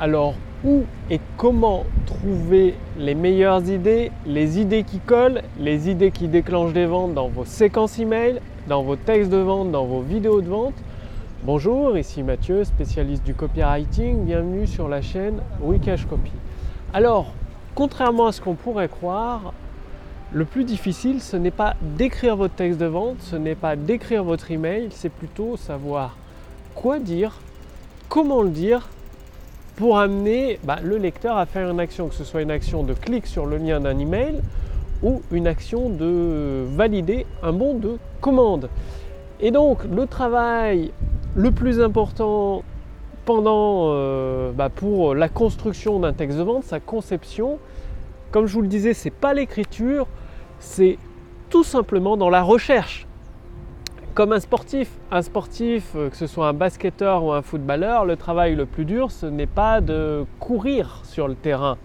Alors, où et comment trouver les meilleures idées, les idées qui collent, les idées qui déclenchent des ventes dans vos séquences email, dans vos textes de vente, dans vos vidéos de vente? Bonjour, ici Mathieu, spécialiste du copywriting. Bienvenue sur la chaîne Wikash Copy. Alors, contrairement à ce qu'on pourrait croire, le plus difficile, ce n'est pas d'écrire votre texte de vente, ce n'est pas d'écrire votre email, c'est plutôt savoir quoi dire, comment le dire pour amener bah, le lecteur à faire une action, que ce soit une action de clic sur le lien d'un email ou une action de valider un bon de commande. Et donc le travail le plus important pendant, euh, bah, pour la construction d'un texte de vente, sa conception, comme je vous le disais, c'est pas l'écriture, c'est tout simplement dans la recherche. Comme un sportif, un sportif, euh, que ce soit un basketteur ou un footballeur, le travail le plus dur, ce n'est pas de courir sur le terrain,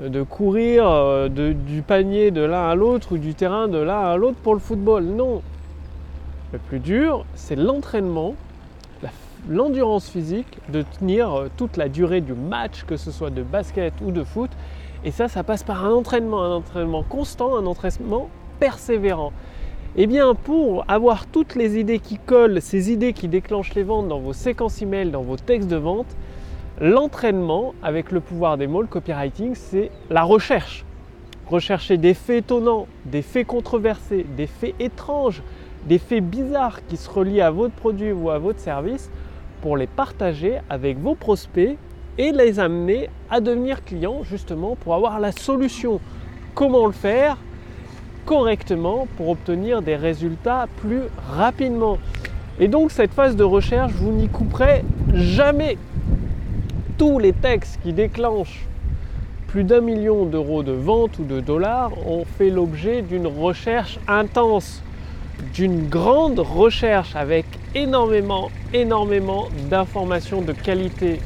euh, de courir euh, du panier de l'un à l'autre ou du terrain de l'un à l'autre pour le football. Non. Le plus dur, c'est l'entraînement, l'endurance physique, de tenir toute la durée du match, que ce soit de basket ou de foot, et ça, ça passe par un entraînement, un entraînement constant, un entraînement persévérant. Eh bien, pour avoir toutes les idées qui collent, ces idées qui déclenchent les ventes dans vos séquences email, dans vos textes de vente, l'entraînement avec le pouvoir des mots, le copywriting, c'est la recherche. Rechercher des faits étonnants, des faits controversés, des faits étranges, des faits bizarres qui se relient à votre produit ou à votre service pour les partager avec vos prospects et les amener à devenir clients justement pour avoir la solution. Comment le faire? Correctement pour obtenir des résultats plus rapidement. Et donc cette phase de recherche, vous n'y couperez jamais. Tous les textes qui déclenchent plus d'un million d'euros de vente ou de dollars ont fait l'objet d'une recherche intense, d'une grande recherche avec énormément, énormément d'informations de qualité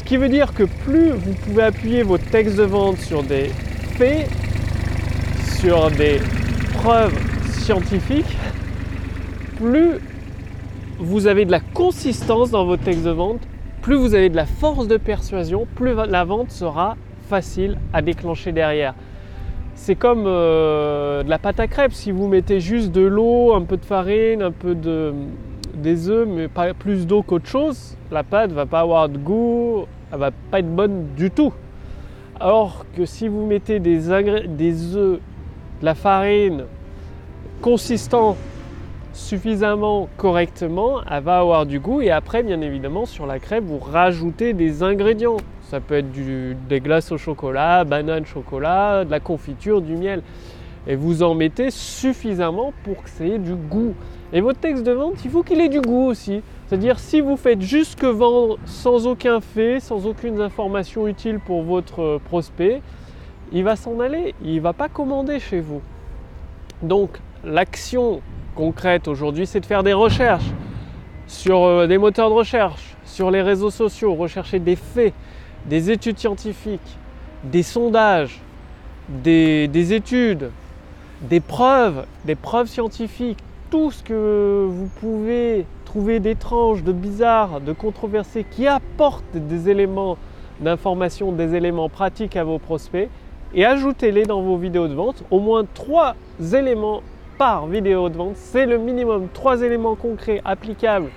ce qui veut dire que plus vous pouvez appuyer votre texte de vente sur des faits, sur des preuves scientifiques, plus vous avez de la consistance dans votre texte de vente, plus vous avez de la force de persuasion, plus la vente sera facile à déclencher derrière. C'est comme euh, de la pâte à crêpes. Si vous mettez juste de l'eau, un peu de farine, un peu de, des œufs, mais pas plus d'eau qu'autre chose, la pâte va pas avoir de goût, elle va pas être bonne du tout. Alors que si vous mettez des, des œufs, la farine consistant suffisamment correctement, elle va avoir du goût. Et après, bien évidemment, sur la crêpe, vous rajoutez des ingrédients. Ça peut être des glaces au chocolat, banane chocolat, de la confiture, du miel. Et vous en mettez suffisamment pour que ça ait du goût. Et votre texte de vente, il faut qu'il ait du goût aussi. C'est-à-dire si vous faites juste que vendre sans aucun fait, sans aucune information utile pour votre prospect, il va s'en aller, il ne va pas commander chez vous. Donc l'action concrète aujourd'hui, c'est de faire des recherches sur euh, des moteurs de recherche, sur les réseaux sociaux, rechercher des faits, des études scientifiques, des sondages, des, des études, des preuves, des preuves scientifiques, tout ce que vous pouvez trouver d'étrange, de bizarre, de controversé qui apporte des éléments d'information, des éléments pratiques à vos prospects et ajoutez-les dans vos vidéos de vente. Au moins trois éléments par vidéo de vente, c'est le minimum. Trois éléments concrets applicables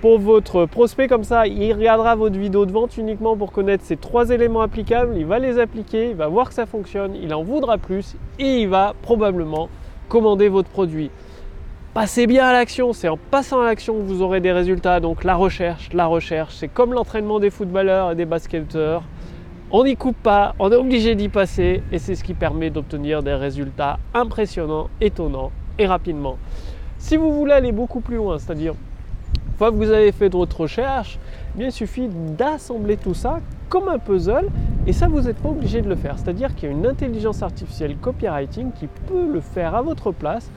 pour votre prospect comme ça, il regardera votre vidéo de vente uniquement pour connaître ces trois éléments applicables, il va les appliquer, il va voir que ça fonctionne, il en voudra plus et il va probablement commander votre produit passez bien à l'action. C'est en passant à l'action que vous aurez des résultats. Donc la recherche, la recherche, c'est comme l'entraînement des footballeurs et des basketteurs. On n'y coupe pas, on est obligé d'y passer et c'est ce qui permet d'obtenir des résultats impressionnants, étonnants et rapidement. Si vous voulez aller beaucoup plus loin, c'est-à-dire une fois que vous avez fait votre recherche, il suffit d'assembler tout ça comme un puzzle et ça vous n'êtes pas obligé de le faire. C'est-à-dire qu'il y a une intelligence artificielle copywriting qui peut le faire à votre place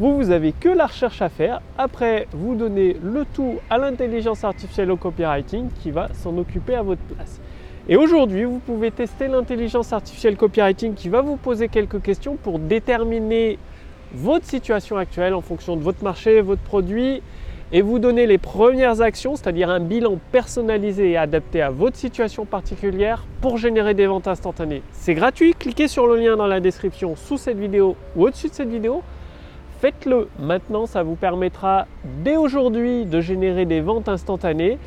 vous, vous avez que la recherche à faire. Après, vous donnez le tout à l'intelligence artificielle au copywriting qui va s'en occuper à votre place. Et aujourd'hui, vous pouvez tester l'intelligence artificielle copywriting qui va vous poser quelques questions pour déterminer votre situation actuelle en fonction de votre marché, votre produit et vous donner les premières actions, c'est-à-dire un bilan personnalisé et adapté à votre situation particulière pour générer des ventes instantanées. C'est gratuit, cliquez sur le lien dans la description sous cette vidéo ou au-dessus de cette vidéo. Faites-le maintenant, ça vous permettra dès aujourd'hui de générer des ventes instantanées.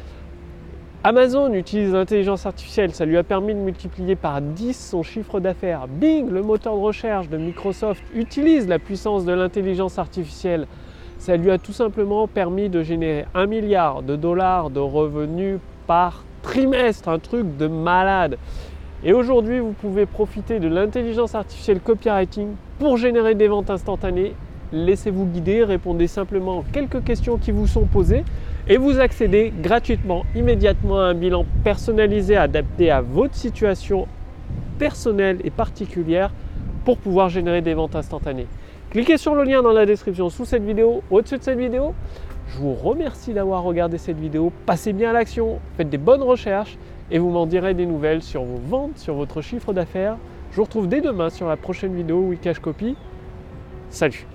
Amazon utilise l'intelligence artificielle, ça lui a permis de multiplier par 10 son chiffre d'affaires. Bing, le moteur de recherche de Microsoft, utilise la puissance de l'intelligence artificielle. Ça lui a tout simplement permis de générer un milliard de dollars de revenus par trimestre, un truc de malade. Et aujourd'hui, vous pouvez profiter de l'intelligence artificielle copywriting pour générer des ventes instantanées. Laissez-vous guider, répondez simplement quelques questions qui vous sont posées et vous accédez gratuitement, immédiatement à un bilan personnalisé adapté à votre situation personnelle et particulière pour pouvoir générer des ventes instantanées. Cliquez sur le lien dans la description sous cette vidéo, au-dessus de cette vidéo. Je vous remercie d'avoir regardé cette vidéo. Passez bien à l'action, faites des bonnes recherches et vous m'en direz des nouvelles sur vos ventes, sur votre chiffre d'affaires. Je vous retrouve dès demain sur la prochaine vidéo Wikash Copy. Salut